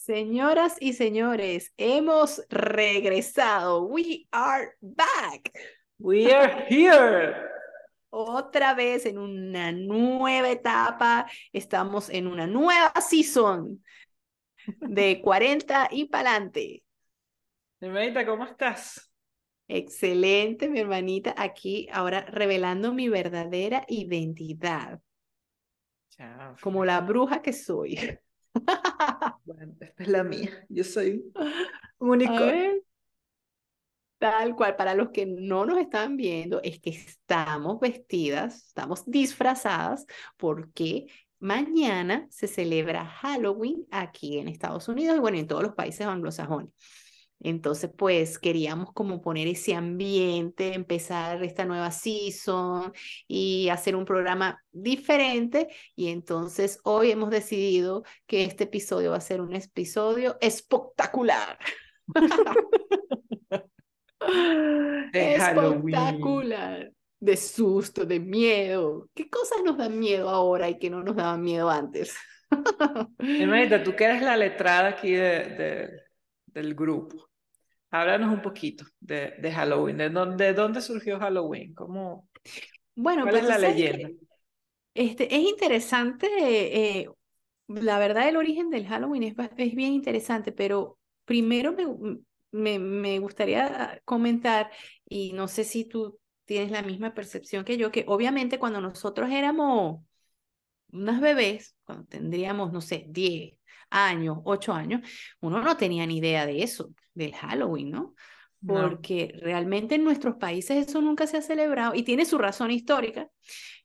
Señoras y señores, hemos regresado. We are back. We are here. Otra vez en una nueva etapa. Estamos en una nueva season de 40 y pa'lante. Hermanita, ¿cómo estás? Excelente, mi hermanita, aquí ahora revelando mi verdadera identidad. Chao. Como la bruja que soy. Bueno, esta es la mía. Yo soy un unicornio. Tal cual, para los que no nos están viendo, es que estamos vestidas, estamos disfrazadas porque mañana se celebra Halloween aquí en Estados Unidos y bueno, en todos los países anglosajones. Entonces, pues queríamos como poner ese ambiente, empezar esta nueva season y hacer un programa diferente. Y entonces hoy hemos decidido que este episodio va a ser un episodio espectacular. De Halloween. Espectacular. De susto, de miedo. ¿Qué cosas nos dan miedo ahora y que no nos daban miedo antes? Hermanita, tú que eres la letrada aquí de, de- del grupo. Háblanos un poquito de, de Halloween. ¿De dónde, de dónde surgió Halloween? ¿Cómo, Bueno, cuál pues es la leyenda? este, es interesante, eh, la verdad el origen del Halloween es, es bien interesante, pero primero me, me, me gustaría comentar, y no sé si tú tienes la misma percepción que yo, que obviamente cuando nosotros éramos unas bebés, cuando tendríamos, no sé, 10 años, 8 años, uno no tenía ni idea de eso, del Halloween, ¿no? No. Porque realmente en nuestros países eso nunca se ha celebrado y tiene su razón histórica,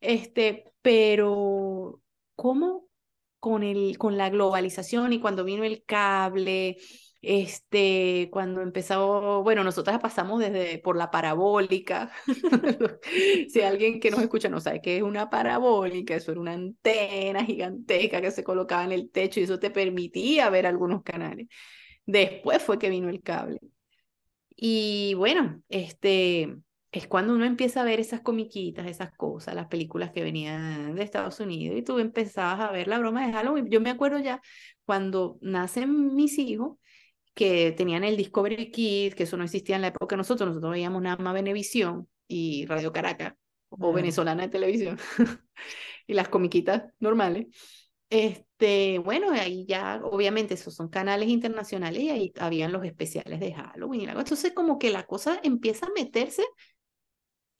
este, pero ¿cómo con el, con la globalización y cuando vino el cable, este, cuando empezó, bueno, nosotras pasamos desde por la parabólica. Si alguien que nos escucha no sabe qué es una parabólica, eso era una antena gigantesca que se colocaba en el techo y eso te permitía ver algunos canales. Después fue que vino el cable. Y bueno, este es cuando uno empieza a ver esas comiquitas, esas cosas, las películas que venían de Estados Unidos y tú empezabas a ver la broma de Halloween. Yo me acuerdo ya cuando nacen mis hijos que tenían el Discovery Kids, que eso no existía en la época de nosotros, nosotros veíamos nada más Venevisión y Radio Caracas o. Venezolana de Televisión y las comiquitas normales. Este, bueno, ahí ya, obviamente, esos son canales internacionales y ahí habían los especiales de Halloween y cosa. Entonces, como que la cosa empieza a meterse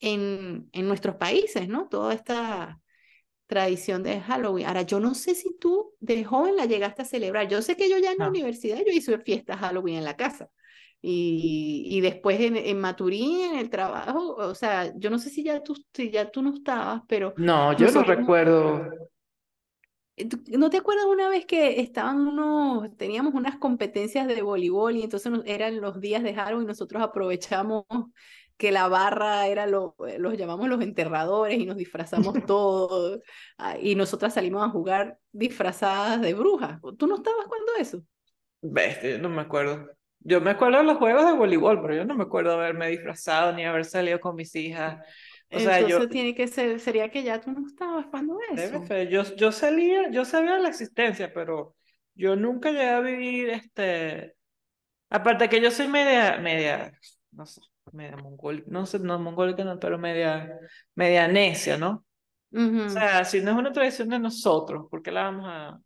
en, en nuestros países, ¿no? Toda esta tradición de Halloween. Ahora, yo no sé si tú de joven la llegaste a celebrar. Yo sé que yo ya en la No. universidad yo hice fiestas Halloween en la casa. Y, y después en, en Maturín, en el trabajo, o sea, yo no sé si ya tú, si ya tú no estabas, pero No, yo no recuerdo. Eh, ¿Tú- ¿No te acuerdas una vez que estaban unos, teníamos unas competencias de voleibol y entonces nos- eran los días de Halloween y nosotros aprovechamos que la barra era lo, eh, los llamamos los enterradores y nos disfrazamos todos ah, y nosotras salimos a jugar disfrazadas de brujas. ¿Tú no estabas cuando eso? Bestia, yo no me acuerdo. Yo me acuerdo de los juegos de voleibol, pero yo no me acuerdo haberme disfrazado ni haber salido con mis hijas. O sea, yo, Entonces tiene que ser, sería que ya tú no estabas cuando eso. ser, yo, yo salía, yo sabía la existencia, pero yo nunca llegué a vivir este. Aparte que yo soy media, media, no sé, media mongólica, no sé, no mongólica, no, pero media, media necia, ¿no? O Ujú. sea, si no es una tradición de nosotros, ¿por qué la vamos a,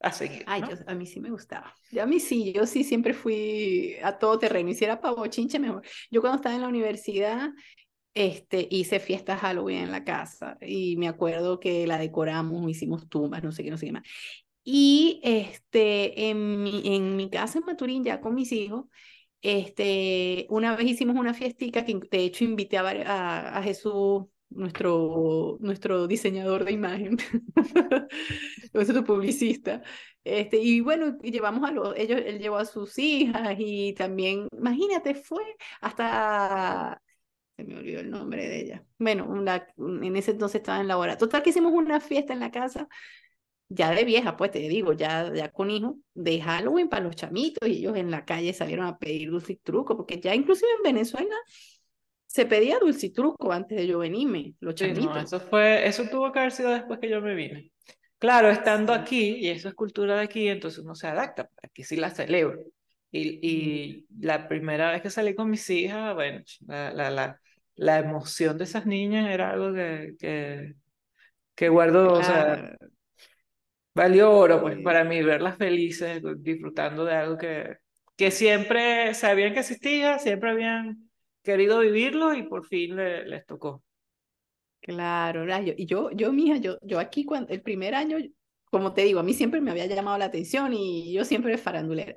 a seguir, Ay, ¿no? yo, a mí sí me gustaba. Yo a mí sí, yo sí siempre fui a todo terreno. Hiciera pavo chinche mejor. Yo cuando estaba en la universidad, este, hice fiestas Halloween en la casa y me acuerdo que la decoramos, hicimos tumbas, no sé qué, no sé qué más. Y este, en mi, en mi casa en Maturín, ya con mis hijos, este, una vez hicimos una fiestica que de hecho invité a, a, Jesús, nuestro, nuestro diseñador de imagen, nuestro publicista. Este, y bueno, llevamos a los, ellos, él llevó a sus hijas y también, imagínate, fue hasta, se me olvidó el nombre de ella. Bueno, una- en ese entonces estaba en laboratorio. Total que hicimos una fiesta en la casa ya de vieja, pues te digo, ya, ya con hijos, de Halloween para los chamitos, y ellos en la calle salieron a pedir dulce y truco, porque ya inclusive en Venezuela se pedía dulce y truco antes de yo venirme, los Sí, no, eso fue, eso tuvo que haber sido después que yo me vine. Claro, estando aquí, y eso es cultura de aquí, entonces uno se adapta, aquí sí la celebro. Y, y la primera vez que salí con mis hijas, bueno, la, la, la, la emoción de esas niñas era algo que, que, que guardo, o sea, valió oro, pues, para mí verlas felices, disfrutando de algo que, que siempre sabían que existía, siempre habían querido vivirlo y por fin les tocó. Claro, y yo, yo, mija, yo, yo aquí cuando el primer año, como te digo, a mí siempre me había llamado la atención y yo siempre farandulera.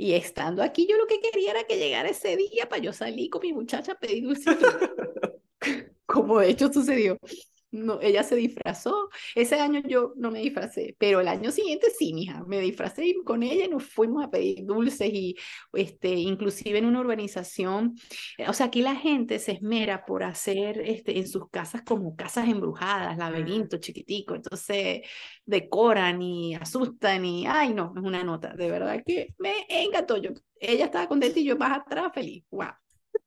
Y estando aquí, yo lo que quería era que llegara ese día para yo salir con mi muchacha a pedir dulcito. como de hecho sucedió no, ella se disfrazó. Ese año yo no me disfracé, pero el año siguiente sí, mija, me disfracé con ella y nos fuimos a pedir dulces y este, inclusive en una urbanización. Eh, o sea, aquí la gente se esmera por hacer este, en sus casas como casas embrujadas, laberinto chiquitico, entonces decoran y asustan y, ay, no, es una nota, de verdad que me encantó. Yo, ella estaba contenta y yo más atrás feliz, wow.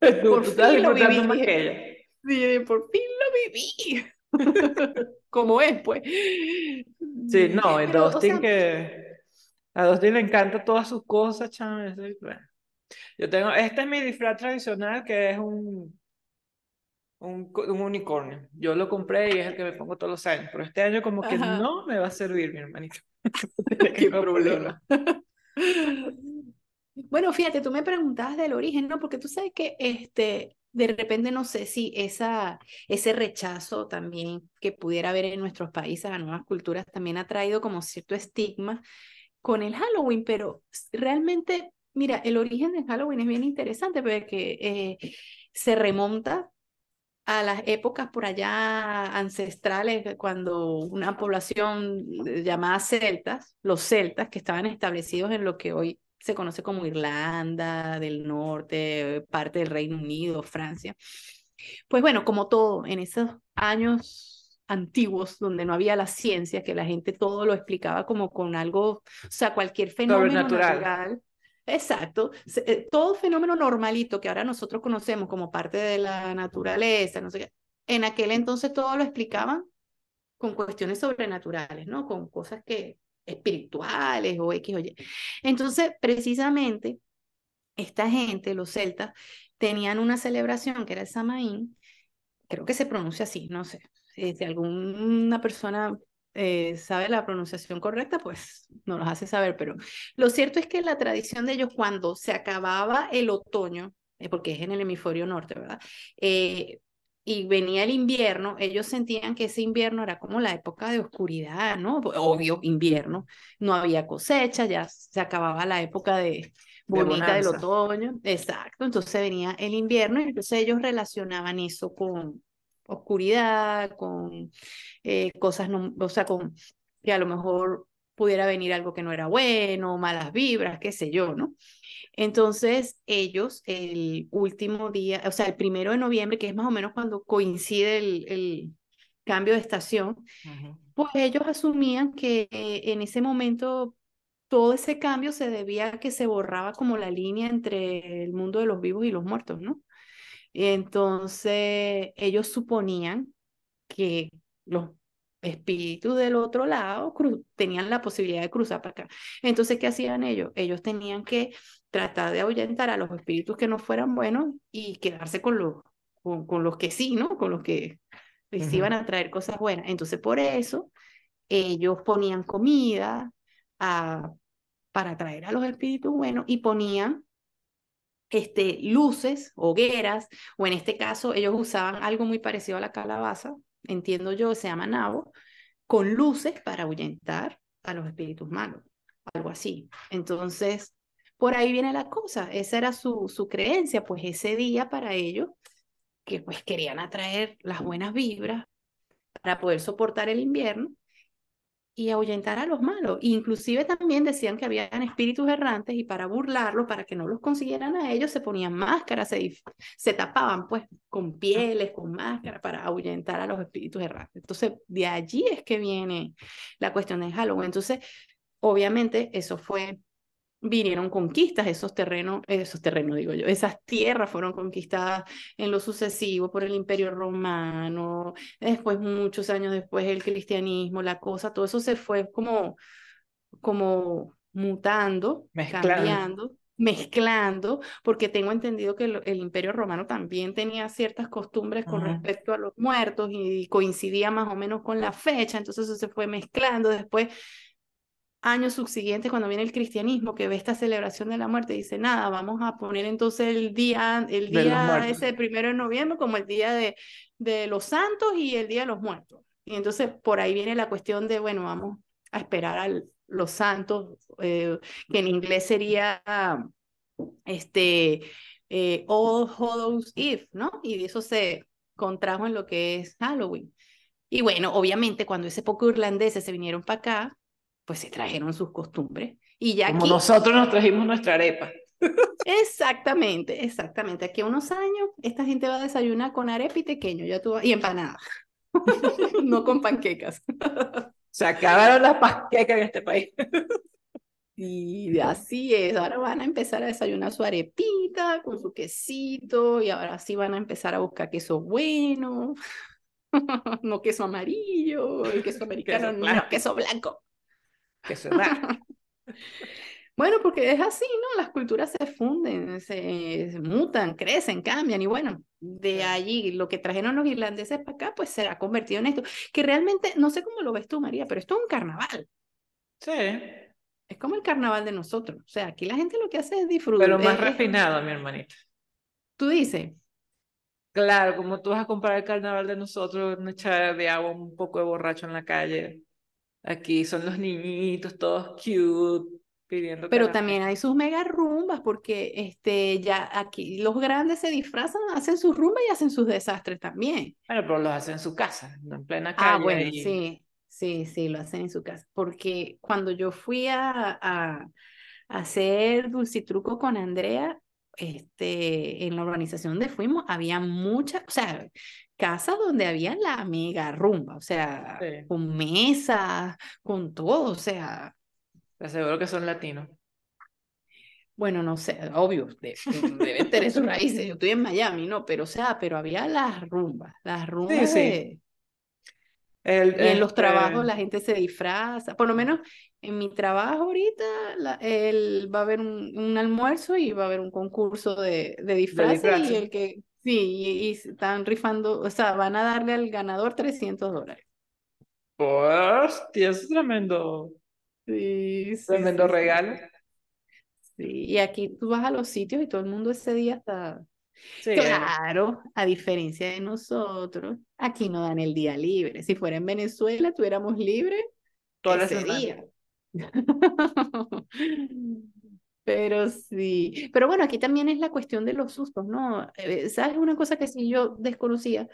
Por fin lo viví. Sí, por fin lo viví. como es, pues. Sí, no, el Dustin que a Dustin le encanta todas sus cosas, chaval. Yo tengo, este es mi disfraz tradicional que es un, un, un, unicornio. Yo lo compré y es el que me pongo todos los años, pero este año como que no me va a servir, mi hermanito. Qué problema. Bueno, fíjate, tú me preguntabas del origen, ¿no? Porque tú sabes que este, de repente no sé si esa, ese rechazo también que pudiera haber en nuestros países a nuevas culturas también ha traído como cierto estigma con el Halloween, pero realmente, mira, el origen del Halloween es bien interesante porque eh, se remonta a las épocas por allá ancestrales, cuando una población llamada celtas, los celtas que estaban establecidos en lo que hoy se conoce como Irlanda del Norte, parte del Reino Unido, Francia. Pues bueno, como todo, en esos años antiguos donde no había la ciencia, que la gente todo lo explicaba como con algo, o sea, cualquier fenómeno natural. Exacto, eh, todo fenómeno normalito que ahora nosotros conocemos como parte de la naturaleza, no sé qué, en aquel entonces todo lo explicaban con cuestiones sobrenaturales, ¿no? Con cosas que, espirituales o X o Y. Entonces, precisamente, esta gente, los celtas, tenían una celebración que era el Samaín, creo que se pronuncia así, no sé. Si alguna persona eh, sabe la pronunciación correcta, pues nos lo hace saber, pero lo cierto es que la tradición de ellos cuando se acababa el otoño, eh, porque es en el hemisferio norte, ¿verdad? Eh, y venía el invierno, ellos sentían que ese invierno era como la época de oscuridad, ¿no? Obvio, invierno, no había cosecha, ya se acababa la época de bonita del otoño, exacto, entonces venía el invierno y entonces ellos relacionaban eso con oscuridad, con eh, cosas, no, o sea, con que a lo mejor pudiera venir algo que no era bueno, malas vibras, qué sé yo, ¿no? Entonces, ellos el último día, o sea, el primero de noviembre, que es más o menos cuando coincide el, el cambio de estación, pues ellos asumían que en ese momento todo ese cambio se debía a que se borraba como la línea entre el mundo de los vivos y los muertos, ¿no? Entonces, ellos suponían que los espíritus del otro lado tenían la posibilidad de cruzar para acá. Entonces, ¿qué hacían ellos? Ellos tenían que tratar de ahuyentar a los espíritus que no fueran buenos y quedarse con los, con, los que sí, ¿no? Con los que les iban a traer cosas buenas. Entonces, por eso, ellos ponían comida a, para atraer a los espíritus buenos y ponían este, luces, hogueras, o en este caso ellos usaban algo muy parecido a la calabaza, entiendo yo, se llama nabo, con luces para ahuyentar a los espíritus malos, algo así. Entonces, por ahí viene la cosa, esa era su, su creencia, pues ese día para ellos, que pues querían atraer las buenas vibras para poder soportar el invierno y ahuyentar a los malos. Inclusive también decían que habían espíritus errantes y para burlarlos, para que no los consiguieran a ellos, se ponían máscaras, se, se tapaban pues con pieles, con máscaras para ahuyentar a los espíritus errantes. Entonces, de allí es que viene la cuestión del Halloween. Entonces, obviamente eso fue vinieron conquistas, esos terrenos, esos terrenos digo yo, esas tierras fueron conquistadas en lo sucesivo por el imperio romano, después muchos años después el cristianismo, la cosa, todo eso se fue como, como mutando, cambiando mezclando, porque tengo entendido que el, imperio romano también tenía ciertas costumbres con respecto a los muertos y coincidía más o menos con la fecha, entonces eso se fue mezclando. Después, años subsiguientes, cuando viene el cristianismo, que ve esta celebración de la muerte, dice, nada, vamos a poner entonces el día, el día ese primero de noviembre como el día de, de los santos y el día de los muertos. Y entonces por ahí viene la cuestión de, bueno, vamos a esperar al, los santos, eh, que en inglés sería este, eh, All Hallows Eve, ¿no? Y de eso se contrajo en lo que es Halloween. Y bueno, obviamente cuando ese poco irlandeses se vinieron para acá, pues se trajeron sus costumbres. Y ya Como nosotros nos trajimos nuestra arepa. Exactamente, exactamente. Aquí a unos años esta gente va a desayunar con arepa y pequeño ya tú, y empanada. no con panquecas. Se acabaron las panquecas en este país. Y así es, ahora van a empezar a desayunar su arepita con su quesito y ahora sí van a empezar a buscar queso bueno, no queso amarillo, el queso americano, no, queso blanco. Queso blanco. bueno, porque es así, ¿no? Las culturas se funden, se, mutan, crecen, cambian y bueno, de allí lo que trajeron los irlandeses para acá, pues se ha convertido en esto, que realmente, no sé cómo lo ves tú, María, pero esto es un carnaval. Sí. Es como el carnaval de nosotros. O sea, aquí la gente lo que hace es disfrutar. Pero más refinado, mi hermanita. Tú dices. Claro, como tú vas a comparar el carnaval de nosotros, una echada de agua, un poco de borracho en la calle. Aquí son los niñitos, todos cute, pidiendo. Pero también hay sus mega rumbas, porque este, ya aquí los grandes se disfrazan, hacen sus rumbas y hacen sus desastres también. Bueno, pero los hacen en su casa, en plena calle. Ah, bueno, sí. Sí, sí, lo hacen en su casa. Porque cuando yo fui a, a, hacer dulcitruco con Andrea, este, en la organización donde fuimos, había muchas, o sea, casas donde había la mega rumba, o sea, con mesas, con todo, o sea. Te aseguro que son latinos. Bueno, no sé, obvio, deben tener sus raíces. Yo estoy en Miami, ¿no? Pero, o sea, pero había las rumbas, las rumbas de, en los trabajos este la gente se disfraza, por lo menos en mi trabajo ahorita el, va a haber un, almuerzo y va a haber un concurso de, de disfraces y el que, sí, y, están rifando, o sea, van a darle al ganador 300 dólares. Hostia, es tremendo. Sí, Tremendo regalo. Sí, y aquí tú vas a los sitios y todo el mundo ese día está Claro, a diferencia de nosotros, aquí no dan el día libre. Si fuera en Venezuela, tuviéramos libre todo ese día. Pero sí, pero bueno, aquí también es la cuestión de los sustos, ¿no? Eh, ¿Sabes una cosa que sí yo desconocía?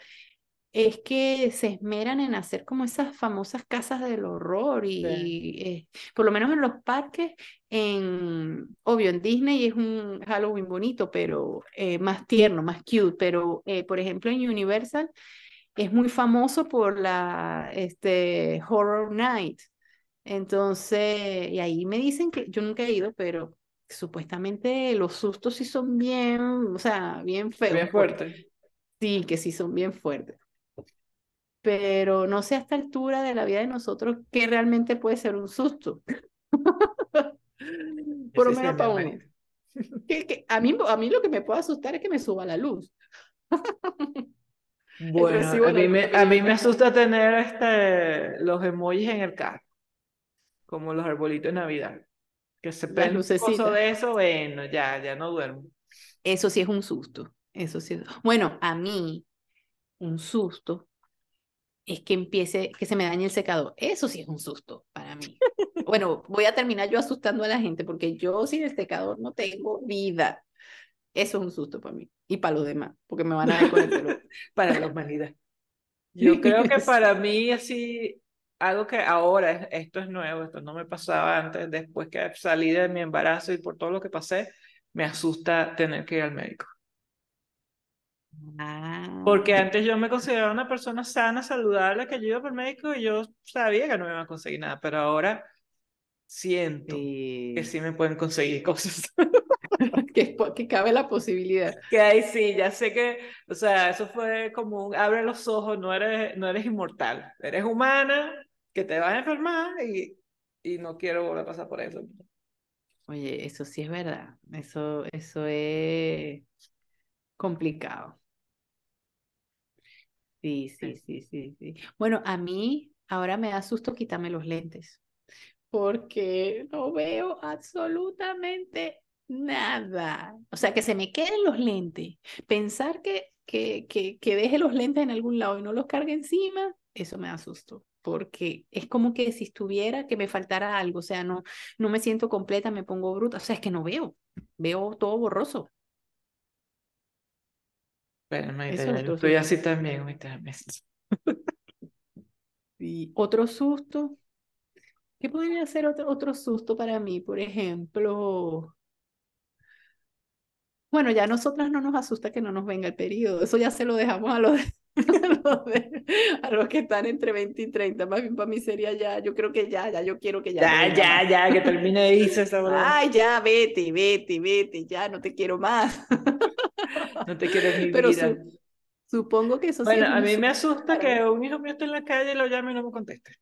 es que se esmeran en hacer como esas famosas casas del horror y, eh, por lo menos en los parques, en, obvio, en Disney es un Halloween bonito, pero eh, más tierno, más cute, pero eh, por ejemplo en Universal es muy famoso por la este, Horror Night. Entonces, y ahí me dicen que yo nunca he ido, pero supuestamente los sustos sí son bien, o sea, bien feos. Bien fuertes. Sí, que sí son bien fuertes pero no sé a esta altura de la vida de nosotros qué realmente puede ser un susto. Por lo menos para uno. Que, a, mí, a mí lo que me puede asustar es que me suba la luz. Bueno, a mí, me, a mí me asusta tener este, los emojis en el carro, como los arbolitos de Navidad. Que se ven de eso, bueno, ya, ya no duermo. Eso sí es un susto. Eso sí. Bueno, a mí, un susto es que empiece, que se me dañe el secador. Eso sí es un susto para mí. Bueno, voy a terminar yo asustando a la gente porque yo sin el secador no tengo vida. Eso es un susto para mí y para los demás, porque me van a ver con el para la humanidad. Yo creo que para mí así, algo que ahora, esto es nuevo, esto no me pasaba antes, después que salí de mi embarazo y por todo lo que pasé, me asusta tener que ir al médico. Ah, Porque antes yo me consideraba una persona sana, saludable, que yo iba por médico y yo sabía que no me iba a conseguir nada, pero ahora siento que sí me pueden conseguir cosas. que, que cabe la posibilidad. Que ahí sí, ya sé que, o sea, eso fue como un abre los ojos, no eres, no eres inmortal, eres humana, que te vas a enfermar y, y no quiero volver a pasar por eso. Oye, eso sí es verdad, eso, eso es complicado. Sí, sí, sí, sí, sí. Bueno, a mí ahora me da susto quitarme los lentes porque no veo absolutamente nada. O sea, que se me queden los lentes. Pensar que, que, que, que deje los lentes en algún lado y no los cargue encima, eso me asusto. Porque es como que si estuviera, que me faltara algo. O sea, no, no me siento completa, me pongo bruta. O sea, es que no veo. Veo todo borroso. Bueno, yo estoy así también, Y otro susto, ¿Qué podría ser otro, otro susto para mí? Por ejemplo, bueno, ya a nosotras no nos asusta que no nos venga el periodo, eso ya se lo dejamos a los, a los, que están entre 20 y 30, más bien para mí sería ya, yo creo que ya, ya, yo quiero que ya. Ya, ya, ya, que termine eso esa Ay, ya, vete, vete, vete, ya, no te quiero más. no te quiero mi Pero supongo que eso Bueno, a mí me asusta que un hijo mío esté en la calle y lo llame y no me conteste.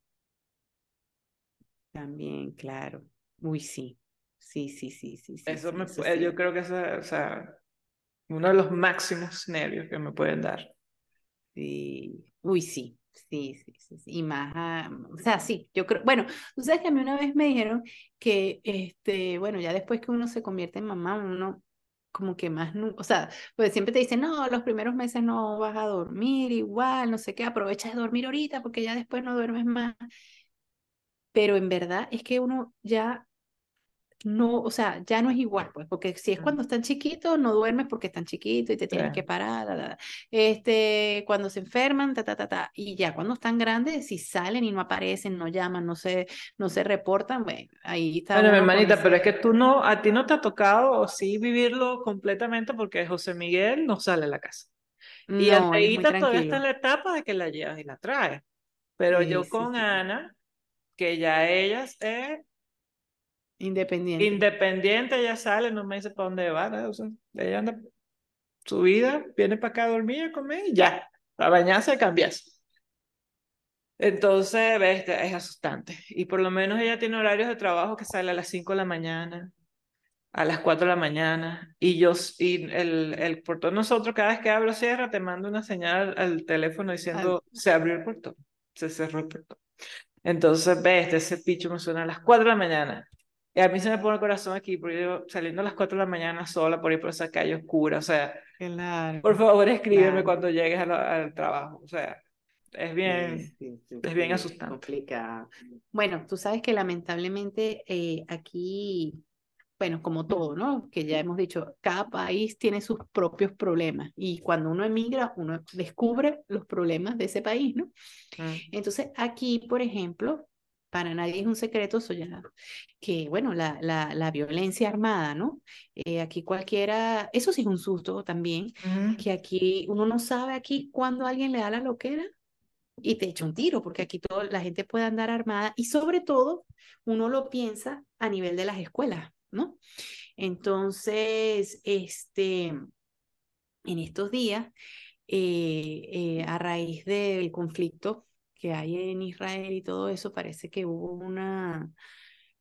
También, claro. Uy, sí. Sí, sí, sí, sí. sí eso me eso yo creo que es o sea, uno de los máximos nervios que me pueden dar. Sí. Uy, sí. Sí, sí, sí, Y más, o sea, sí, yo creo, bueno, tú sabes que a mí una vez me dijeron que, este, bueno, ya después que uno se convierte en mamá, uno como que más, o sea, pues siempre te dicen, no, los primeros meses no vas a dormir igual, no sé qué, aprovecha de dormir ahorita porque ya después no duermes más pero en verdad es que uno ya no, o sea, ya no es igual, pues, porque si es cuando están chiquitos, no duermes porque están chiquitos y te tienes que parar, este, cuando se enferman, ta, ta, ta, ta, y ya cuando están grandes, si salen y no aparecen, no llaman, no se, no se reportan, bueno, ahí está. Bueno, mi hermanita, pero es que tú no, a ti no te ha tocado, o sí, vivirlo completamente porque José Miguel no sale a la casa. Y Andreita todavía está en la etapa de que la llevas y la traes. Pero yo con Ana, que ya ella es independiente. Independiente, ella sale, no me dice para dónde va, o sea, ella anda su vida, viene para acá a dormir, a comer y ya, a bañarse y cambiarse. Entonces, ves, es asustante. Y por lo menos ella tiene horarios de trabajo que sale a las 5 de la mañana, a las 4 de la mañana. Y yo, y el, el portón, nosotros cada vez que abro cierra, te mando una señal al teléfono diciendo, se abrió el portón, se cerró el portón. Entonces, ves, ese picho me suena a las 4 de la mañana. Y a mí se me pone el corazón aquí, porque yo saliendo a las 4 de la mañana sola por ir por esa calle oscura, o sea, por favor escríbeme cuando llegues al trabajo, o sea, es bien, es bien asustante. Complicado. Bueno, tú sabes que lamentablemente eh, aquí bueno, como todo, ¿no? Que ya hemos dicho, cada país tiene sus propios problemas y cuando uno emigra, uno descubre los problemas de ese país, ¿no? Mm. Entonces, aquí, por ejemplo, para nadie es un secreto, eso ya, que bueno, la, la, la violencia armada, ¿no? Eh, aquí cualquiera, eso sí es un susto también, que aquí uno no sabe aquí cuando alguien le da la loquera y te echa un tiro, porque aquí todo, la gente puede andar armada y sobre todo uno lo piensa a nivel de las escuelas. ¿no? Entonces, este, en estos días, eh, eh, a raíz del conflicto que hay en Israel y todo eso, parece que hubo una,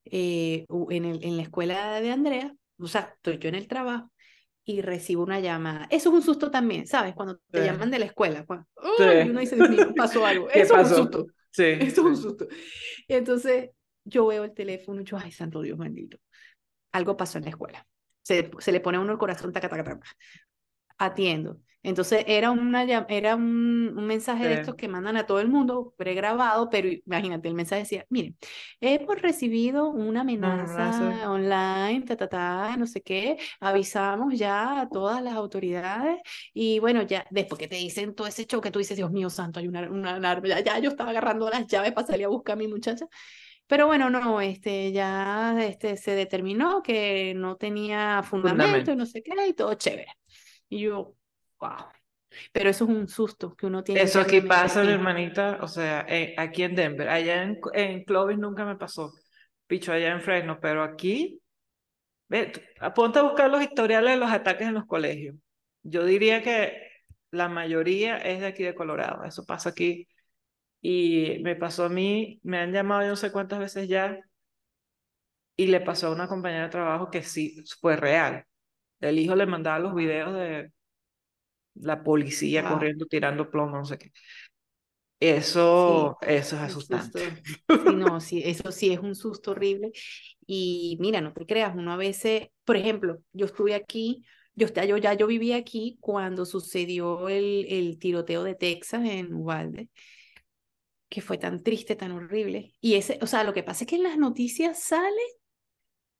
eh, en, el, en la escuela de Andrea, o sea, estoy yo en el trabajo y recibo una llamada. Eso es un susto también, ¿sabes? Cuando te llaman de la escuela, cuando, uno dice, Dios mío, pasó algo. Eso es un susto. Sí. Eso es un susto. Y entonces yo veo el teléfono y yo, ay, santo Dios bendito algo pasó en la escuela. Se, se le pone a uno el corazón, taca, taca, taca. Atiendo. Entonces era, una, era un, un mensaje de estos que mandan a todo el mundo, pregrabado, pero imagínate, el mensaje decía, miren, hemos recibido una amenaza online, ta, ta, ta, no sé qué, avisamos ya a todas las autoridades y bueno, ya después que te dicen todo ese choque, tú dices, Dios mío santo, hay una, una alarma, ya, ya yo estaba agarrando las llaves para salir a buscar a mi muchacha pero bueno, no, este, ya este, se determinó que no tenía fundamento, y no sé qué, y todo chévere. Y yo, wow. Pero eso es un susto que uno tiene. Eso aquí pasa, mi hermanita, o sea, eh, aquí en Denver, allá en, en Clovis nunca me pasó. picho allá en Fresno, pero aquí, ve, ponte a buscar los historiales de los ataques en los colegios. Yo diría que la mayoría es de aquí de Colorado. Eso pasa aquí. Y me pasó a mí, me han llamado yo no sé cuántas veces ya, y le pasó a una compañera de trabajo que sí fue real. El hijo le mandaba los videos de la policía corriendo, tirando plomo, no sé qué. Eso, eso es asustante. Sí, no, sí, eso sí es un susto horrible. Y mira, no te creas, uno a veces, por ejemplo, yo estuve aquí, yo, yo ya yo viví aquí cuando sucedió el, el tiroteo de Texas en Uvalde, que fue tan triste, tan horrible. Y ese, o sea, lo que pasa es que en las noticias sale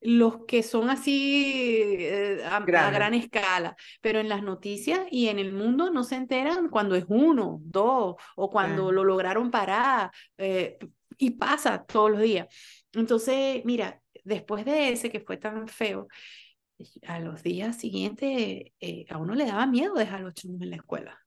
los que son así eh, a, gran escala, pero en las noticias y en el mundo no se enteran cuando es uno, dos, o cuando lo lograron parar, eh, y pasa todos los días. Entonces, mira, después de ese que fue tan feo, a los días siguientes eh, a uno le daba miedo dejar a los chicos en la escuela.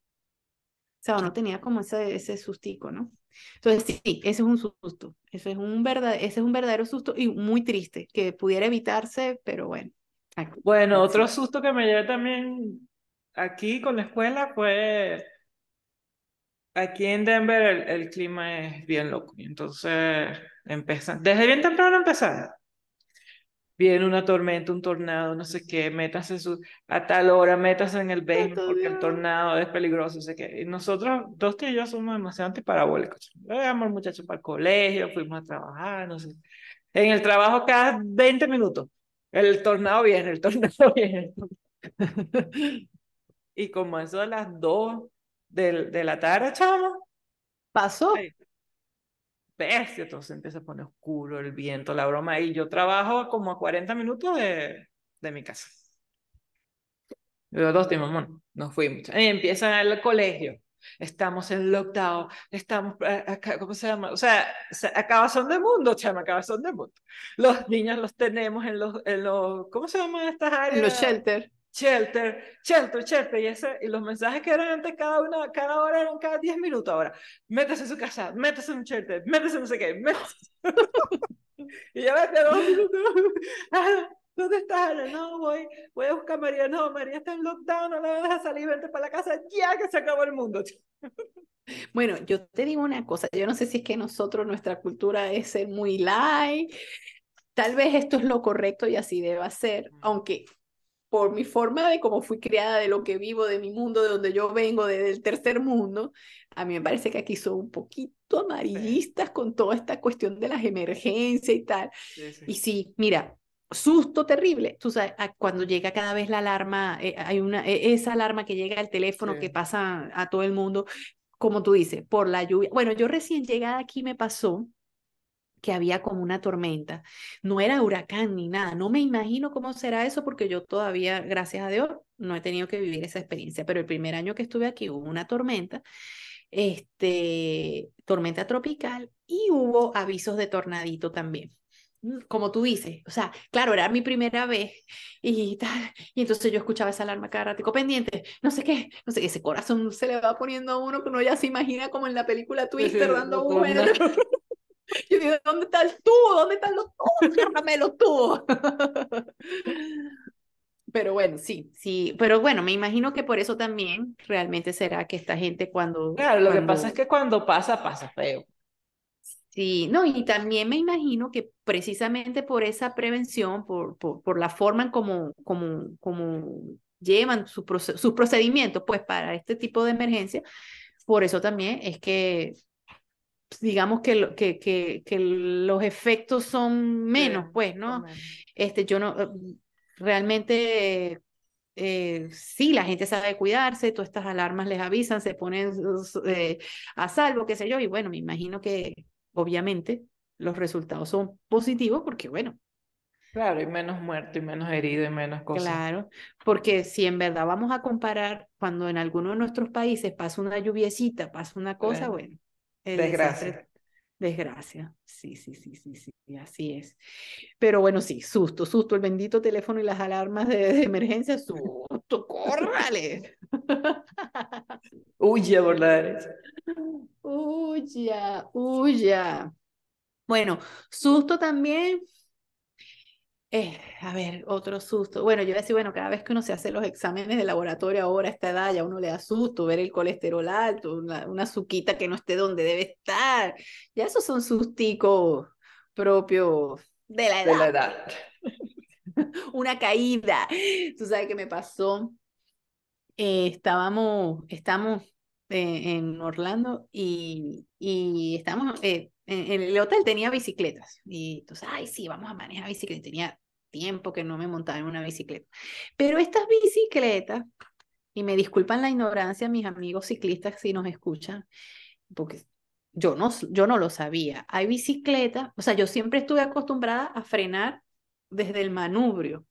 O sea, uno tenía como ese, ese sustico, ¿no? Entonces, sí, ese es un susto. Ese es un, verdad, ese es un verdadero susto y muy triste, que pudiera evitarse, pero bueno. bueno, otro susto que me llevé también aquí con la escuela fue. Aquí en Denver el, el clima es bien loco. Entonces, empiezan. Desde bien temprano empezar viene una tormenta, un tornado, no sé qué, métase su, a tal hora, métase en el basement porque el tornado es peligroso, no sé qué. Y nosotros, dos tíos y yo somos demasiado antiparabólicos. Llevamos al muchacho para el colegio, fuimos a trabajar, no sé. En el trabajo cada 20 minutos, el tornado viene, el tornado viene. y como eso de las 2 de, de la tarde, chamo. ¿Pasó? Bestia, todo se empieza a poner oscuro, el viento, la broma, y yo trabajo como a 40 minutos de, de mi casa. Los dos mamón, nos fuimos. Y empiezan al colegio. Estamos en lockdown, estamos, eh, acá, ¿cómo se llama? O sea, acabazón de mundo, chama, acabazón de mundo. Los niños los tenemos en los, en los ¿cómo se llaman estas áreas? En los shelter shelter, shelter, shelter, y, ese, y los mensajes que eran antes cada una, cada hora eran cada 10 minutos ahora. Métese en su casa, métese en un shelter, métese en no sé qué, métese. y ya vete dos minutos. Ah, ¿Dónde estás? No, voy, voy a buscar a María. No, María está en lockdown, no la dejas salir, vente para la casa ya que se acabó el mundo. Bueno, yo te digo una cosa, yo no sé si es que nosotros, nuestra cultura es ser muy light, tal vez esto es lo correcto y así deba ser, aunque por mi forma de cómo fui criada, de lo que vivo, de mi mundo, de donde yo vengo, del tercer mundo, a mí me parece que aquí son un poquito amarillistas con toda esta cuestión de las emergencias y tal. Y sí, mira, susto terrible. Tú sabes, cuando llega cada vez la alarma, eh, hay una, e, esa alarma que llega al teléfono que pasa a todo el mundo, como tú dices, por la lluvia. Bueno, yo recién llegada aquí me pasó que había como una tormenta. No era huracán ni nada. No me imagino cómo será eso porque yo todavía, gracias a Dios, no he tenido que vivir esa experiencia. Pero el primer año que estuve aquí hubo una tormenta, este, tormenta tropical y hubo avisos de tornadito también. Mm, como tú dices, o sea, claro, era mi primera vez y tal, y entonces yo escuchaba esa alarma cada ratico pendiente, no sé qué, no sé, ese corazón se le va poniendo a uno que uno ya se imagina como en la película Twister dando un ¿dónde está el tubo? ¿Dónde están los tubos? Cárgame los tubos. Pero bueno, sí, sí, pero bueno, me imagino que por eso también realmente será que esta gente cuando... Claro, lo que pasa es que cuando pasa, pasa feo. Sí, no, y también me imagino que precisamente por esa prevención, por, por, por la forma en como, como, como llevan su sus procedimientos, pues para este tipo de emergencia, por eso también es que digamos que, que, que, que, los efectos son menos, pues, ¿no? Este, yo no, realmente, eh, sí, la gente sabe cuidarse, todas estas alarmas les avisan, se ponen eh, a salvo, qué sé yo, y bueno, me imagino que obviamente los resultados son positivos porque, bueno. Claro, y menos muerto, y menos herido, y menos cosas. Claro, porque si en verdad vamos a comparar cuando en alguno de nuestros países pasa una lluviecita, pasa una cosa, bueno Desgracia. Desgracia, sí, sí, sí, sí, sí, así es. Pero bueno, sí, susto, susto, el bendito teléfono y las alarmas de, emergencia, susto, córrale. La derecha. Huya, huya. Bueno, susto también. Eh, a ver, otro susto. Bueno, yo voy a decir, bueno, cada vez que uno se hace los exámenes de laboratorio ahora a esta edad, ya uno le da susto ver el colesterol alto, una, una suquita que no esté donde debe estar. Ya esos son susticos propios de la edad. De la edad. una caída. Tú sabes qué me pasó. Eh, estábamos, estamos eh, en Orlando y, y estamos, eh, en, el hotel tenía bicicletas. Y entonces, ay, sí, vamos a manejar bicicleta. Tenía tiempo que no me montaba en una bicicleta. Pero estas bicicletas, y me disculpan la ignorancia mis amigos ciclistas si nos escuchan, porque yo no, yo no lo sabía. Hay bicicletas, o sea, yo siempre estuve acostumbrada a frenar desde el manubrio,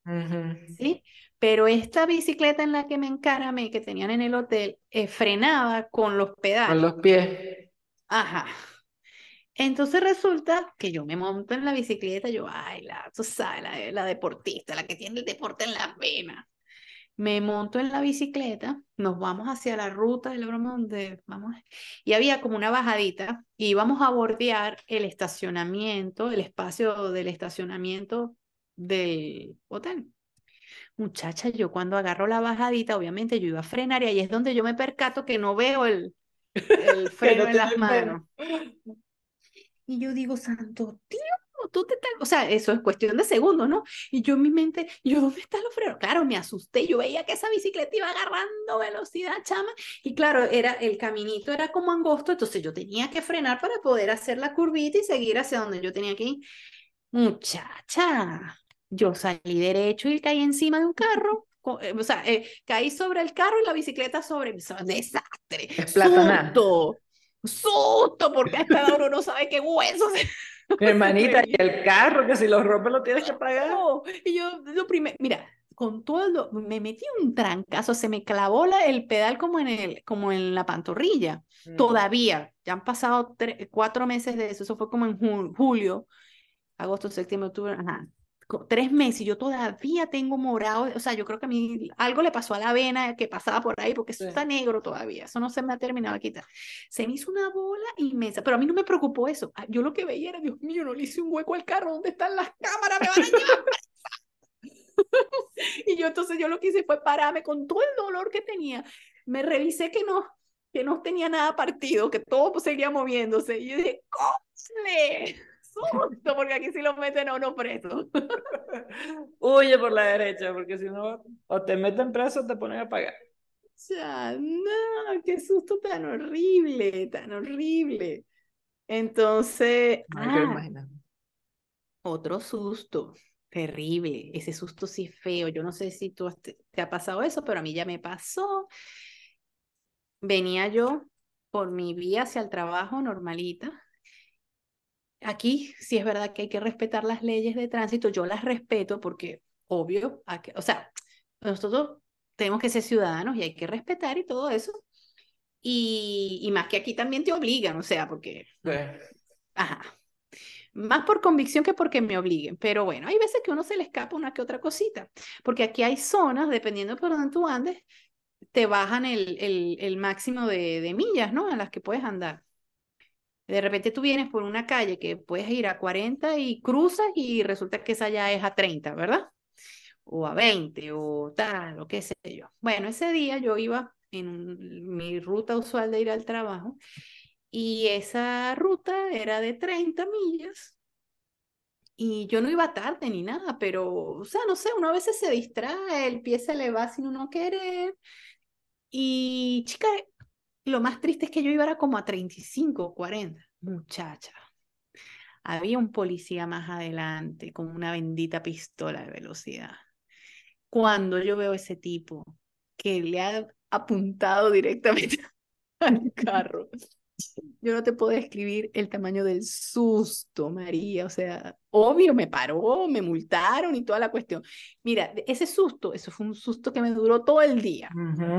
¿sí? Pero esta bicicleta en la que me encaramé, que tenían en el hotel, eh, frenaba con los pedales. Con los pies. Ajá. Entonces resulta que yo me monto en la bicicleta, yo, ay, la, tú sabes, la, la deportista, la que tiene el deporte en las venas. Me monto en la bicicleta, nos vamos hacia la ruta de la broma donde vamos, y había como una bajadita, y íbamos a bordear el estacionamiento, el espacio del estacionamiento del hotel. Muchacha, yo cuando agarro la bajadita, obviamente yo iba a frenar y ahí es donde yo me percato que no veo el, el freno en las manos. Y yo digo, santo tío, tú te estás, o sea, eso es cuestión de segundos, ¿no? Y yo en mi mente, yo, ¿dónde están los frenos? Claro, me asusté, yo veía que esa bicicleta iba agarrando velocidad, chama, y claro, era, el caminito era como angosto, entonces yo tenía que frenar para poder hacer la curvita y seguir hacia donde yo tenía que ir. Muchacha, yo salí derecho y caí encima de un carro. Eh, o sea, eh, caí sobre el carro y la bicicleta sobre mí. Desastre. Es Susto. Susto, porque a esta uno no sabe qué huesos. Hermanita, y el carro, que si lo rompe lo tienes que pagar. y yo, lo primero, mira, con todo, me metí un trancazo, se me clavó la, el pedal como en, el, como en la pantorrilla. Mm. Todavía, ya han pasado cuatro meses de eso, eso fue como en julio, agosto, septiembre, octubre, ajá, tres meses y yo todavía tengo morado, o sea, yo creo que a mí algo le pasó a la vena que pasaba por ahí, porque eso está negro todavía, eso no se me ha terminado de quitar. Se me hizo una bola inmensa, pero a mí no me preocupó eso. Ah, yo lo que veía era, Dios mío, no le hice un hueco al carro, ¿dónde están las cámaras? Me van a llevar. y yo entonces yo lo que hice fue pararme con todo el dolor que tenía. Me revisé que no, que no tenía nada partido, que todo seguía moviéndose. Y yo dije, ¡cómo! Susto, porque aquí si lo meten a uno preso. Huye por la derecha, porque si no, o te meten preso o te ponen a pagar. Ya, no, qué susto tan horrible, tan horrible. Entonces, ah, otro susto, terrible, ese susto sí feo. Yo no sé si tú te, te ha pasado eso, pero a mí ya me pasó. Venía yo por mi vía hacia el trabajo normalita aquí sí es verdad que hay que respetar las leyes de tránsito, yo las respeto porque, obvio, o sea, nosotros tenemos que ser ciudadanos y hay que respetar y todo eso. Y, y más que aquí también te obligan, o sea, porque... Ajá. Más por convicción que porque me obliguen. Pero bueno, hay veces que uno se le escapa una que otra cosita. Porque aquí hay zonas, dependiendo por donde tú andes, te bajan el, el, el máximo de, de millas, ¿no? A las que puedes andar. De repente tú vienes por una calle que puedes ir a 40 y cruzas y resulta que esa ya es a 30, ¿verdad? O a 20 o tal, o qué sé yo. Bueno, ese día yo iba en mi ruta usual de ir al trabajo y esa ruta era de 30 millas y yo no iba tarde ni nada, pero, o sea, no sé, uno a veces se distrae, el pie se le va sin uno querer. Y, chica, lo más triste es que yo iba era como a 35 o 40. Muchacha. Había un policía más adelante con una bendita pistola de velocidad. Cuando yo veo ese tipo que le ha apuntado directamente al carro yo no te puedo describir el tamaño del susto, María. O sea, obvio, me paró, me multaron y toda la cuestión. Mira, ese susto, eso fue un susto que me duró todo el día.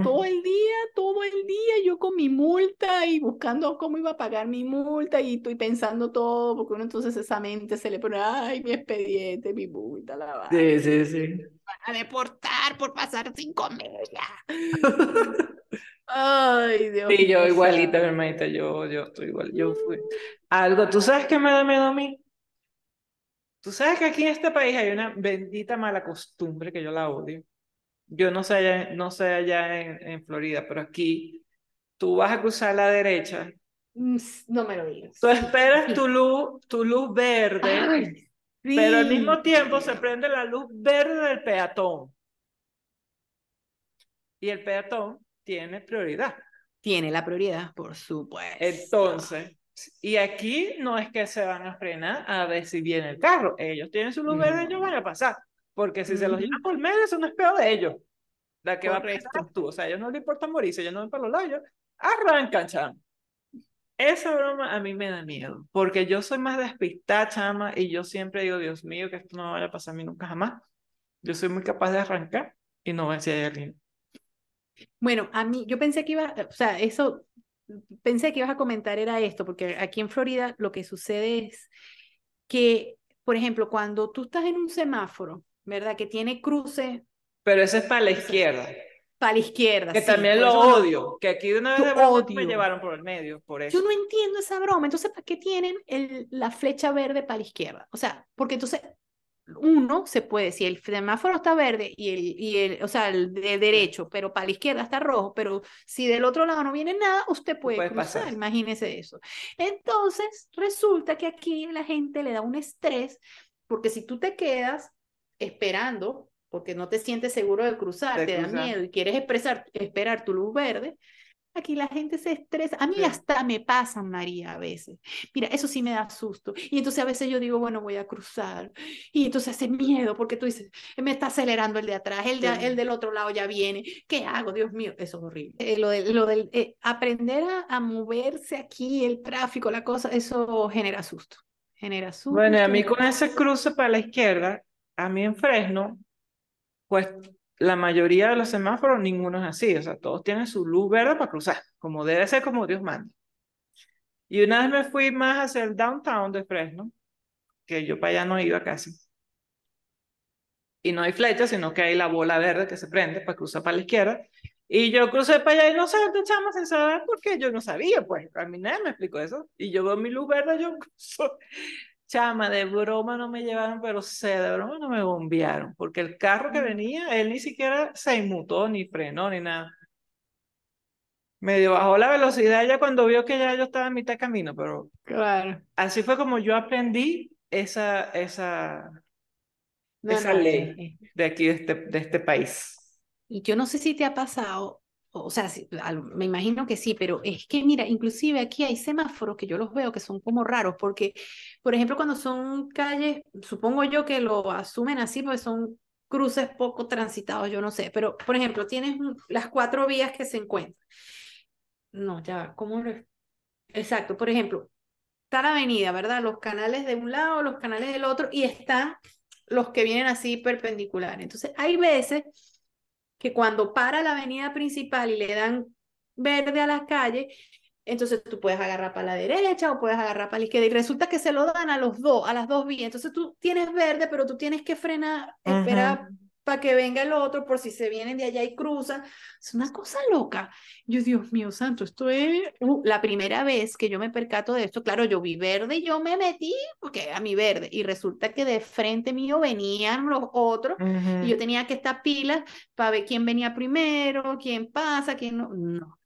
Todo el día, todo el día, yo con mi multa y buscando cómo iba a pagar mi multa y estoy pensando todo, porque uno entonces esa mente se le pone, ay, mi expediente, mi multa, la Sí, sí, sí. Van a deportar por pasar cinco millas. Ay, Dios Sí, yo igualita, mi hermanita, yo, yo estoy igual, yo fui. Algo, ¿tú sabes qué me da miedo a mí? Tú sabes que aquí en este país hay una bendita mala costumbre que yo la odio. Yo no sé allá, no sé allá en, en Florida, pero aquí tú vas a cruzar a la derecha. Mm, No me lo digas. Tú esperas tu luz, tu luz verde, Ay, pero al mismo sí. tiempo se prende la luz verde del peatón. Y el peatón tiene prioridad. Tiene la prioridad, por supuesto. Entonces, y aquí no es que se van a frenar a ver si viene el carro. Ellos tienen su luz verde, ellos van a pasar. Porque si se los llevan por medio, eso no es peor de ellos. La que va a pasar tú. O sea, a ellos no les importa morirse, ellos no ven para los lados, ellos arrancan, chama. Esa broma a mí me da miedo. Porque yo soy más despistada, chama, y yo siempre digo, Dios mío, que esto no me vaya a pasar a mí nunca jamás. Yo soy muy capaz de arrancar y no ver si hay alguien. Bueno, a mí, yo pensé que iba, o sea, eso, pensé que ibas a comentar era esto, porque aquí en Florida lo que sucede es que, por ejemplo, cuando tú estás en un semáforo, ¿verdad? Que tiene cruce Pero ese es para la izquierda. para la izquierda. Que sí, también lo eso no- odio. Que aquí de una vez de broma me llevaron por el medio, por eso. Yo no entiendo esa broma. Entonces, ¿para qué tienen el, la flecha verde para la izquierda? O sea, porque entonces uno se puede, si el semáforo está verde y el, y el o sea, el de derecho, pero para la izquierda está rojo, pero si del otro lado no viene nada, usted puede cruzar, pasar. imagínese eso. Entonces, resulta que aquí la gente le da un estrés, porque si tú te quedas esperando, porque no te sientes seguro de cruzar, De te da miedo y quieres expresar, esperar tu luz verde, Aquí la gente se estresa. A mí Sí. hasta me pasan, María, a veces. Mira, eso sí me da susto. Y entonces a veces yo digo, bueno, voy a cruzar. Y entonces hace miedo porque tú dices, me está acelerando el de atrás, el, de, Sí. el del otro lado ya viene. ¿Qué hago? Dios mío, eso es horrible. Eh, lo, de- lo del eh, aprender a, a moverse aquí, el tráfico, la cosa, eso genera susto. Genera susto. Bueno, a mí con ese cruce para la izquierda, a mí en Fresno, pues la mayoría de los semáforos, ninguno es así. O sea, todos tienen su luz verde para cruzar, como debe ser, como Dios manda. Y una vez me fui más hacia el downtown de Fresno, que yo para allá no iba casi. Y no hay flecha, sino que hay la bola verde que se prende para cruzar para la izquierda. Y yo crucé para allá y no sé dónde chama sin saber por qué yo no sabía, pues a mí nadie me explicó eso. Y yo veo mi luz verde, yo cruzo. Chama, de broma no me llevaron, pero sé, de broma no me bombearon, porque el carro que venía, él ni siquiera se inmutó, ni frenó, ni nada. Medio bajó la velocidad ya cuando vio que ya yo estaba en mitad de camino, pero Claro. así fue como yo aprendí esa, esa, No, esa no, ley de aquí, de este, de este país. Y yo no sé si te ha pasado, o sea, al- me imagino que sí, pero es que mira, inclusive aquí hay semáforos que yo los veo que son como raros, porque, por ejemplo, cuando son calles, supongo yo que lo asumen así, porque son cruces poco transitados, yo no sé, pero, por ejemplo, tienes las cuatro vías que se encuentran. No, ya, ¿cómo lo... Exacto, por ejemplo, está la avenida, ¿verdad? Los canales de un lado, los canales del otro, y están los que vienen así perpendiculares. Entonces, hay veces que cuando para la avenida principal y le dan verde a la calle, entonces tú puedes agarrar para la derecha o puedes agarrar para la izquierda y resulta que se lo dan a los dos, a las dos vías. Entonces tú tienes verde, pero tú tienes que frenar, esperar. Para que venga el otro por si se vienen de allá y cruzan. Es una cosa loca. Yo, Dios mío santo, esto es uh, la primera vez que yo me percato de esto. Claro, yo vi verde y yo me metí porque a mi verde y resulta que de frente mío venían los otros y yo tenía que estar pilas para ver quién venía primero, quién pasa, quién no. No,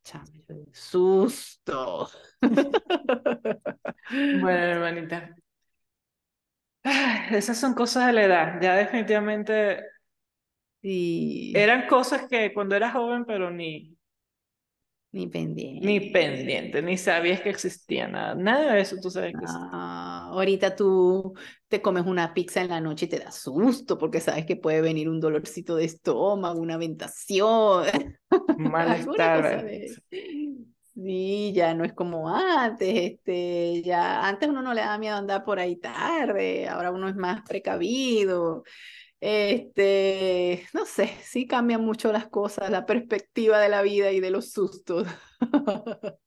de susto. Bueno, hermanita. Esas son cosas de la edad. Ya definitivamente Sí, eran cosas que cuando era joven, pero ni, ni ni pendiente. pendiente, ni sabías que existía nada. Nada de eso tú sabes que existía. Ah, ahorita tú te comes una pizza en la noche y te da susto porque sabes que puede venir un dolorcito de estómago, una aventación, alguna Malestar. Sí, ya no es como antes, este, ya antes uno no le daba miedo andar por ahí tarde, ahora uno es más precavido, este, no sé, sí cambian mucho las cosas, la perspectiva de la vida y de los sustos.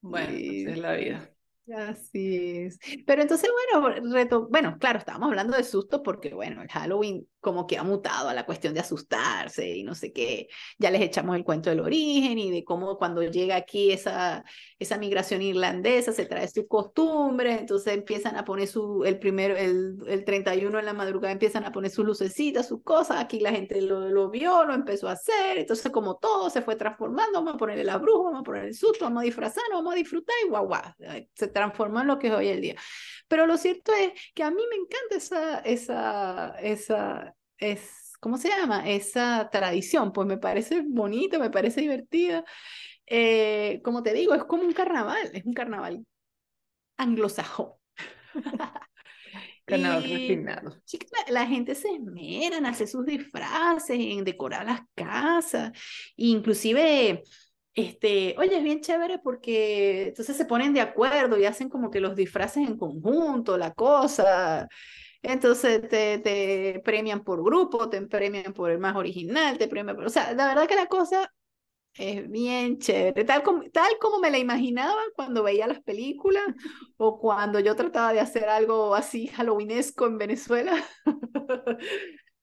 Bueno, es la vida. así es. Pero entonces, bueno, reto- bueno, claro, estábamos hablando de sustos porque, bueno, el Halloween como que ha mutado a la cuestión de asustarse y no sé qué. Ya les echamos el cuento del origen y de cómo cuando llega aquí esa, esa migración irlandesa se trae sus costumbres, entonces empiezan a poner su, el primero, el, el 31 en la madrugada empiezan a poner sus lucecitas, sus cosas, aquí la gente lo, lo vio, lo empezó a hacer, entonces como todo se fue transformando, vamos a ponerle la bruja, vamos a poner el susto, vamos a disfrazarnos, vamos a disfrutar y guau, guau, se transformó en lo que es hoy el día. Pero lo cierto es que a mí me encanta esa, esa, esa, es, ¿cómo se llama? Esa tradición, pues me parece bonita, me parece divertida. Eh, como te digo, es como un carnaval, es un carnaval anglosajón. Carnaval refinado. La, la, gente se esmera en hacer sus disfraces, en decorar las casas, inclusive este, oye, es bien chévere porque entonces se ponen de acuerdo y hacen como que los disfraces en conjunto, la cosa. Entonces te, te premian por grupo, te premian por el más original, te premian por... O sea, la verdad que la cosa es bien chévere, tal como, tal como me la imaginaba cuando veía las películas o cuando yo trataba de hacer algo así halloweenesco en Venezuela.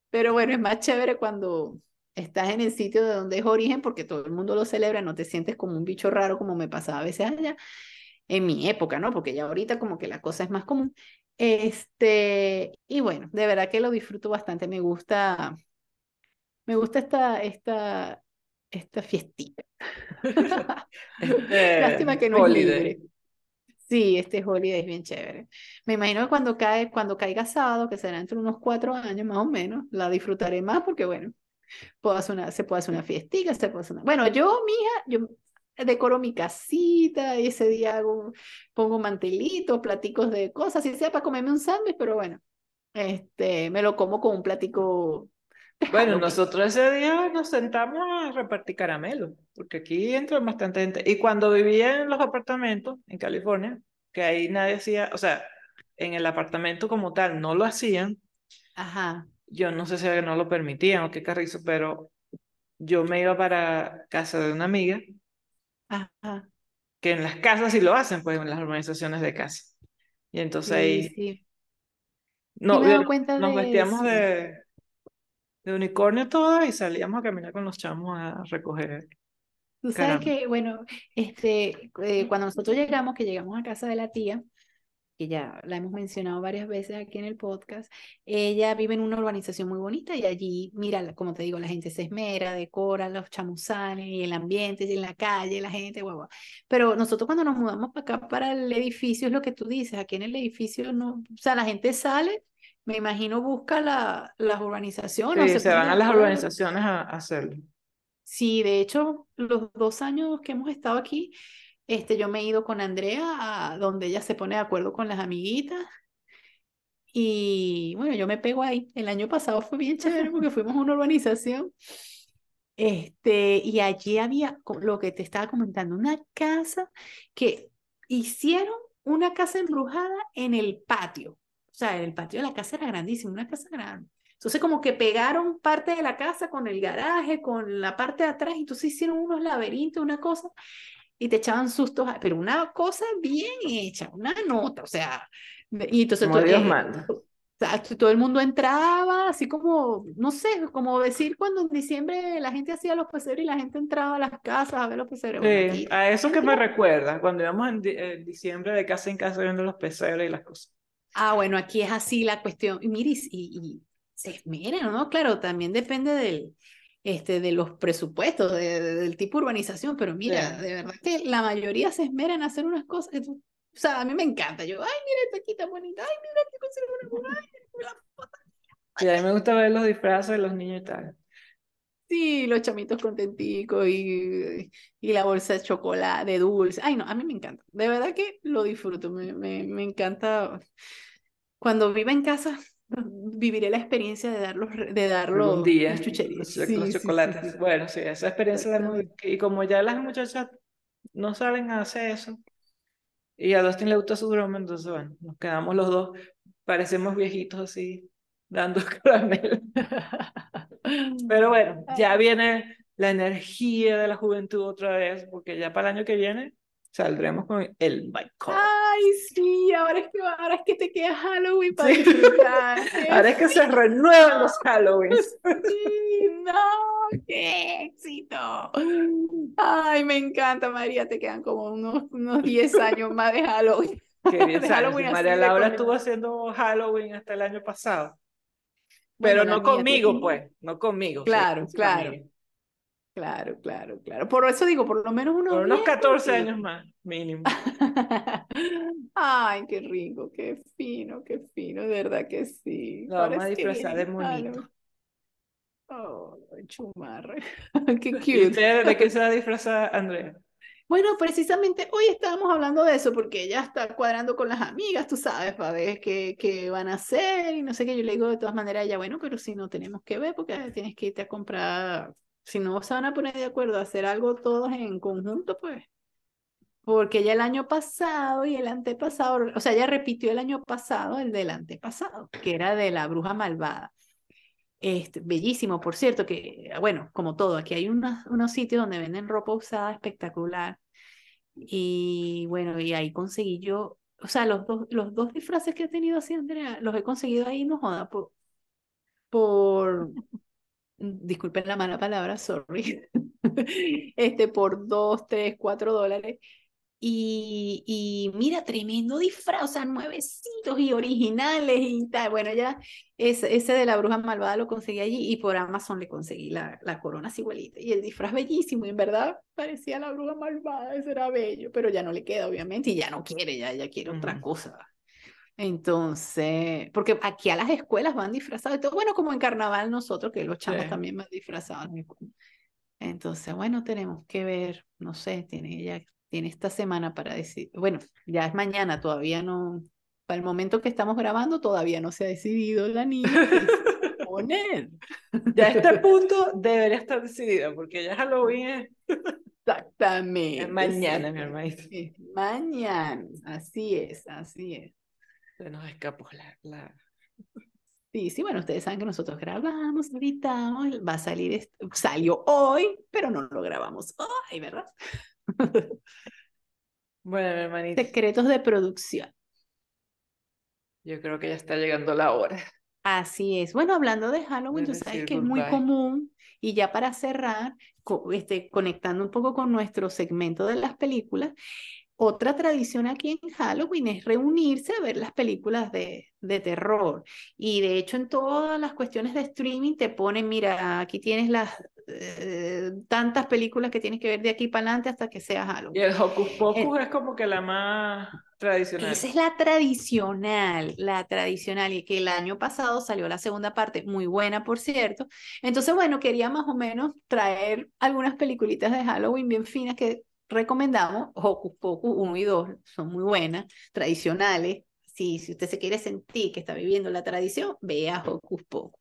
Pero bueno, es más chévere cuando, estás en el sitio de donde es origen porque todo el mundo lo celebra, no te sientes como un bicho raro como me pasaba a veces allá, en mi época, ¿no? Porque ya ahorita como que la cosa es más común. Este, y bueno, de verdad que lo disfruto bastante, me gusta, me gusta esta, esta, esta fiestita. Este, Lástima que no es libre. Sí, este holiday es bien chévere. Me imagino que cuando cae, cuando caiga sábado, que será entre unos cuatro años más o menos, la disfrutaré más porque bueno, puedo hacer una, se puede hacer una fiestica, se puede hacer una... Bueno, yo, mija, yo decoro mi casita, y ese día hago, pongo mantelitos, platicos de cosas, y sea para comerme un sándwich, pero bueno, este, me lo como con un platico. Bueno, nosotros ese día nos sentamos a repartir caramelo, porque aquí entra bastante gente. Y cuando vivía en los apartamentos en California, que ahí nadie hacía, o sea, en el apartamento como tal no lo hacían. Ajá yo no sé si no lo permitían o qué carrizo, pero yo me iba para casa de una amiga, Ajá. que en las casas sí lo hacen, pues en las organizaciones de casa. Y entonces ahí... Sí. No, nos vestíamos de, de unicornio todo y salíamos a caminar con los chamos a recoger. Tú sabes que, bueno, este, eh, cuando nosotros llegamos, que llegamos a casa de la tía, que ya la hemos mencionado varias veces aquí en el podcast, ella vive en una urbanización muy bonita y allí, mira, como te digo, la gente se esmera, decora los chamuzanes y el ambiente y en la calle, la gente, guau, guau. Pero nosotros cuando nos mudamos para acá, para el edificio, es lo que tú dices, aquí en el edificio no, o sea, la gente sale, me imagino busca la, las urbanizaciones. Sí, se, van a las urbanizaciones a, a hacerlo. Sí, de hecho, los dos años que hemos estado aquí, este, yo me he ido con Andrea a donde ella se pone de acuerdo con las amiguitas. Y bueno, yo me pego ahí. El año pasado fue bien chévere porque fuimos a una urbanización. Este, y allí había lo que te estaba comentando, una casa que hicieron una casa embrujada en el patio. O sea, el patio de la casa era grandísimo, una casa grande. Entonces como que pegaron parte de la casa con el garaje, con la parte de atrás, y entonces hicieron unos laberintos, una cosa, y te echaban sustos, pero una cosa bien hecha, una nota, o sea, y entonces todo, Dios todo el mundo entraba, así como, no sé, como decir cuando en diciembre la gente hacía los pesebres y la gente entraba a las casas a ver los pesebres. Sí, a eso que me recuerda, cuando íbamos en, diciembre de casa en casa viendo los pesebres y las cosas. Ah, bueno, aquí es así la cuestión. Y miris, y, y se esmeran, ¿no? Claro, también depende del, este, de los presupuestos, del tipo urbanización, pero mira, de verdad que la mayoría se esmera en hacer unas cosas. o sea, a mí me encanta. Yo, ay, mira esta aquí tan bonita, ay, mira que consigo una ay, Y a mí me gusta ver los disfraces de los niños y tal. Sí, los chamitos contenticos y, y la bolsa de chocolate, de dulce. Ay, no, a mí me encanta. De verdad que lo disfruto. Me, me, me encanta. Cuando vivo en casa, viviré la experiencia de dar los, de dar los, día, los, chocolates. bueno, sí, esa experiencia de y como ya las muchachas no saben hacer eso, y a Dustin le gusta su broma, entonces bueno, nos quedamos los dos, parecemos viejitos así, dando caramelo. Pero bueno, ya viene la energía de la juventud otra vez, porque ya para el año que viene saldremos con el bike Ay, sí, ahora es que, ahora es que te queda Halloween para disfrutar. ahora es que se renuevan los Halloween. Sí, no, qué éxito. Ay, me encanta, María, te quedan como unos, unos 10 años más de Halloween. Qué bien, María Laura estuvo haciendo Halloween hasta el año pasado. Pero no conmigo, pues, no conmigo. Claro, claro. Claro, claro, claro. Por eso digo, por lo menos unos, por unos 14 años más, mínimo. Ay, qué rico, qué fino, qué fino, de verdad que sí. No, vamos a disfrazar de monito. Oh, chumarre. qué cute. ¿De qué se va a disfrazar Andrea? Bueno, precisamente hoy estábamos hablando de eso porque ella está cuadrando con las amigas, tú sabes, para ver qué, qué van a hacer y no sé qué. Yo le digo de todas maneras, ya bueno, pero si no tenemos que ver porque tienes que irte a comprar, si no se van a poner de acuerdo a hacer algo todos en conjunto, pues. Porque ya el año pasado y el antepasado, o sea, ella repitió el año pasado el del antepasado, que era de la bruja malvada. Este, bellísimo, por cierto, que, bueno, como todo, aquí hay unos, unos sitios donde venden ropa usada espectacular. Y bueno, y ahí conseguí yo, o sea, los dos, los dos disfraces que he tenido así, Andrea, los he conseguido ahí, no joda, por, por disculpen la mala palabra, sorry, este, por dos, tres, cuatro dólares. Y, y, mira, tremendo disfraz, o sea, nuevecitos y originales y tal. Bueno, ya ese, ese de la bruja malvada lo conseguí allí y por Amazon le conseguí la, la corona así igualita. Y el disfraz bellísimo, y en verdad parecía la bruja malvada, ese era bello, pero ya no le queda, obviamente, y ya no quiere, ya, ya quiere otra cosa. Entonces, porque aquí a las escuelas van disfrazados, todo, bueno, como en carnaval nosotros, que los chamos también van disfrazados. Entonces, bueno, tenemos que ver, no sé, tiene ya tiene esta semana para decir, bueno, ya es mañana, todavía no, para el momento que estamos grabando, todavía no se ha decidido la niña poner. Ya a este punto debería estar decidida, porque ya Halloween es... Exactamente. mañana, mi hermano. Mañana, así es, así es. Se nos escapó la, la... Sí, sí, bueno, ustedes saben que nosotros grabamos, editamos, va a salir, salió hoy, pero no lo grabamos hoy, ¿verdad? Bueno, hermanita. Secretos de producción. Yo creo que ya está llegando la hora. Así es. Bueno, hablando de Halloween, tú sabes que es muy común. Y ya para cerrar, este, conectando un poco con nuestro segmento de las películas, otra tradición aquí en Halloween es reunirse a ver las películas de, de, terror. Y de hecho en todas las cuestiones de streaming te ponen, mira, aquí tienes las eh, tantas películas que tienes que ver de aquí para adelante hasta que sea Halloween. Y el Hocus Pocus es como que la más tradicional. Esa es la tradicional, la tradicional, y que el año pasado salió la segunda parte, muy buena por cierto. Entonces, bueno, quería más o menos traer algunas peliculitas de Halloween bien finas que recomendamos, Hocus Pocus 1 y 2 son muy buenas, tradicionales. Si, si usted se quiere sentir que está viviendo la tradición, vea Hocus Pocus.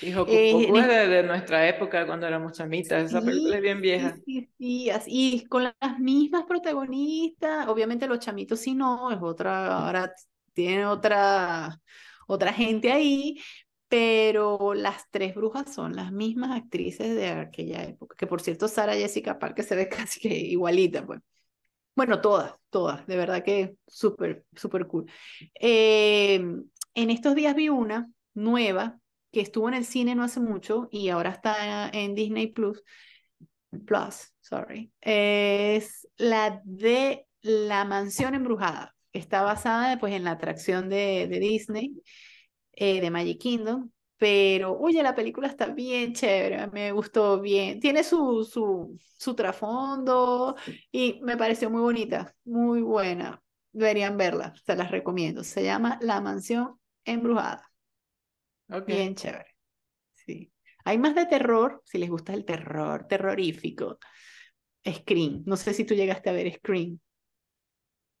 Y Hocus eh, Pocus es de, nuestra época, cuando éramos chamitas, esa película es bien vieja. Sí, sí, y con las mismas protagonistas, obviamente los chamitos sí no, es otra, ahora tiene otra, otra gente ahí, pero las tres brujas son las mismas actrices de aquella época, que por cierto Sara Jessica Parker se ve casi que igualita, pues. Bueno, todas, todas, de verdad que súper, súper cool. Eh, en estos días vi una nueva que estuvo en el cine no hace mucho y ahora está en Disney Plus, Plus, sorry, es la de La Mansión Embrujada. Está basada pues en la atracción de, de Disney eh, de Magic Kingdom, pero oye, la película está bien chévere, me gustó bien, tiene su, su, su trasfondo y me pareció muy bonita, muy buena, deberían verla, se las recomiendo, se llama La Mansión Embrujada. Bien chévere, sí. Hay más de terror, si les gusta el terror, terrorífico. Scream, no sé si tú llegaste a ver Scream.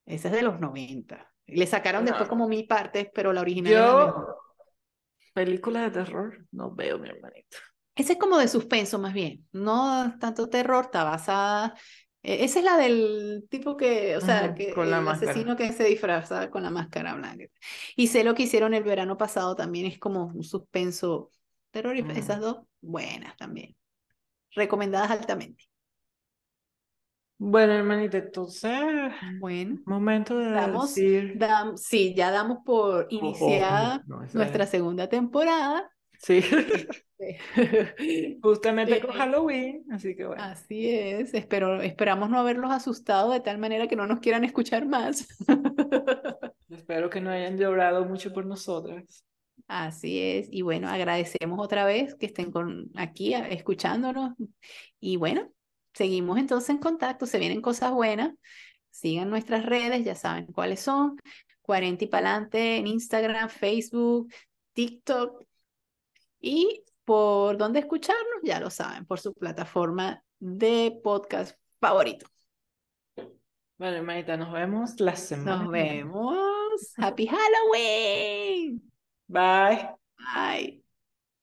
Esa es de los 90. Le sacaron después como mil partes, pero la original Yo, película de terror, no veo, mi hermanito. Ese es como de suspenso más bien, no tanto terror, está basada... E, esa es la del tipo que, o sea, que el asesino que se disfraza con la máscara blanca. Y sé lo que hicieron el verano pasado también, es como un suspenso terrorífico. Esas dos, buenas también. Recomendadas altamente. Bueno, hermanita, entonces, Bueno, momento de damos, decir. dam- sí, ya damos por Oh, oh, iniciada no, esa nuestra es- segunda temporada. Sí, Eh, justamente con Eh, Halloween, así que bueno. Así es, espero, esperamos no haberlos asustado de tal manera que no nos quieran escuchar más. Espero que no hayan llorado mucho por nosotras. Así es, y bueno, agradecemos otra vez que estén con, aquí a- escuchándonos. Y bueno, seguimos entonces en contacto, se vienen cosas buenas. Sigan nuestras redes, ya saben cuáles son. 40 y pa'lante en Instagram, Facebook, TikTok. Y por dónde escucharnos, ya lo saben, por su plataforma de podcast favorito. Bueno, hermanita, nos vemos la semana Nos vemos. Happy Halloween. Bye. Bye.